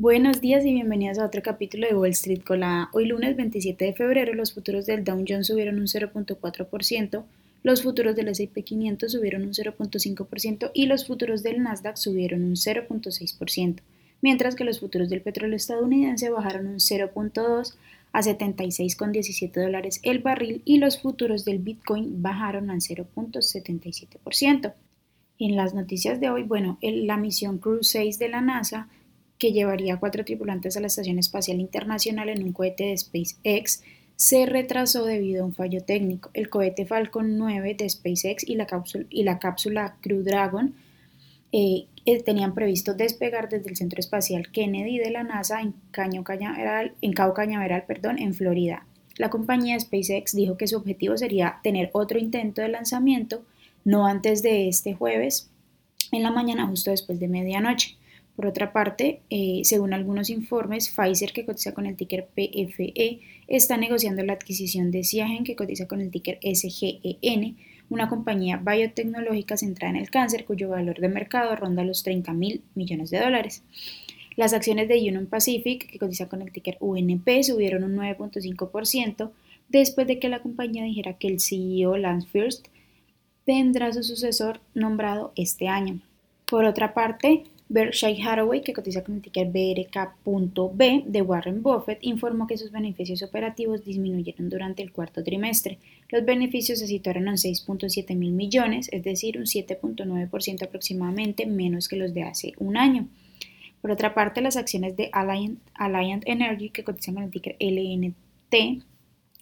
Buenos días y bienvenidos a otro capítulo de Wall Street Colada. Hoy lunes 27 de febrero los futuros del Dow Jones subieron un 0.4%, los futuros del S&P 500 subieron un 0.5% y los futuros del Nasdaq subieron un 0.6%, mientras que los futuros del petróleo estadounidense bajaron un 0.2 a 76,17 dólares el barril y los futuros del Bitcoin bajaron al 0.77%. En las noticias de hoy, bueno, la misión Crew 6 de la NASA que llevaría cuatro tripulantes a la Estación Espacial Internacional en un cohete de SpaceX, se retrasó debido a un fallo técnico. El cohete Falcon 9 de SpaceX y la cápsula, y la cápsula Crew Dragon eh, eh, tenían previsto despegar desde el Centro Espacial Kennedy de la NASA en, Caño Cañaveral, en Cabo Cañaveral, perdón, en Florida. La compañía SpaceX dijo que su objetivo sería tener otro intento de lanzamiento, no antes de este jueves, en la mañana justo después de medianoche. Por otra parte, eh, según algunos informes, Pfizer, que cotiza con el ticker PFE, está negociando la adquisición de Siagen, que cotiza con el ticker SGEN, una compañía biotecnológica centrada en el cáncer, cuyo valor de mercado ronda los 30 mil millones de dólares. Las acciones de Union Pacific, que cotiza con el ticker UNP, subieron un 9.5% después de que la compañía dijera que el CEO Lance First tendrá su sucesor nombrado este año. Por otra parte, Berkshire Hathaway, que cotiza con el ticker BRK.B de Warren Buffett, informó que sus beneficios operativos disminuyeron durante el cuarto trimestre. Los beneficios se situaron en 6.7 mil millones, es decir, un 7.9% aproximadamente menos que los de hace un año. Por otra parte, las acciones de Alliant, Energy, que cotizan con el ticker LNT,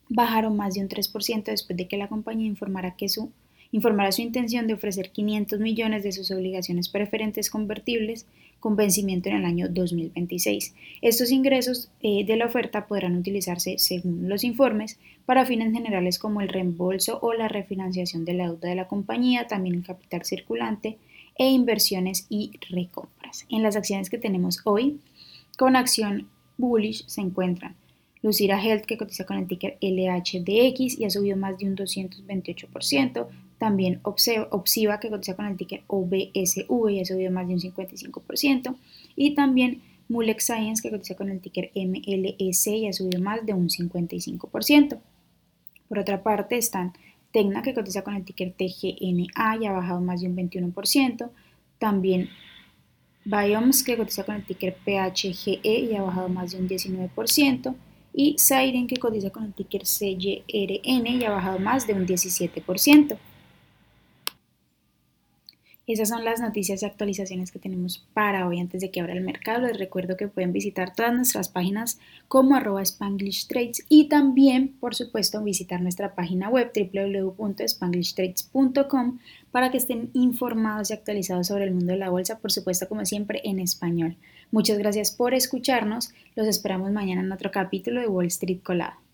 bajaron más de un 3% después de que la compañía informara que su informará su intención de ofrecer 500 millones de sus obligaciones preferentes convertibles con vencimiento en el año 2026. Estos ingresos eh, de la oferta podrán utilizarse, según los informes, para fines generales como el reembolso o la refinanciación de la deuda de la compañía, también el capital circulante e inversiones y recompras. En las acciones que tenemos hoy, con acción bullish se encuentran Lucira Health, que cotiza con el ticker LHDX y ha subido más de un 228%, también Opsiva, que cotiza con el ticker OBSV y ha subido más de un 55%. Y también Mulex Science, que cotiza con el ticker MLS y ha subido más de un 55%. Por otra parte están Tecna, que cotiza con el ticker TGNA y ha bajado más de un 21%. También Biomes, que cotiza con el ticker PHGE y ha bajado más de un 19%. Y Siren, que cotiza con el ticker CYRN y ha bajado más de un 17%. Esas son las noticias y actualizaciones que tenemos para hoy antes de que abra el mercado. Les recuerdo que pueden visitar todas nuestras páginas como arroba Spanglish Trades y también, por supuesto, visitar nuestra página web www.spanglishtrades.com para que estén informados y actualizados sobre el mundo de la bolsa, por supuesto, como siempre, en español. Muchas gracias por escucharnos. Los esperamos mañana en otro capítulo de Wall Street Colado.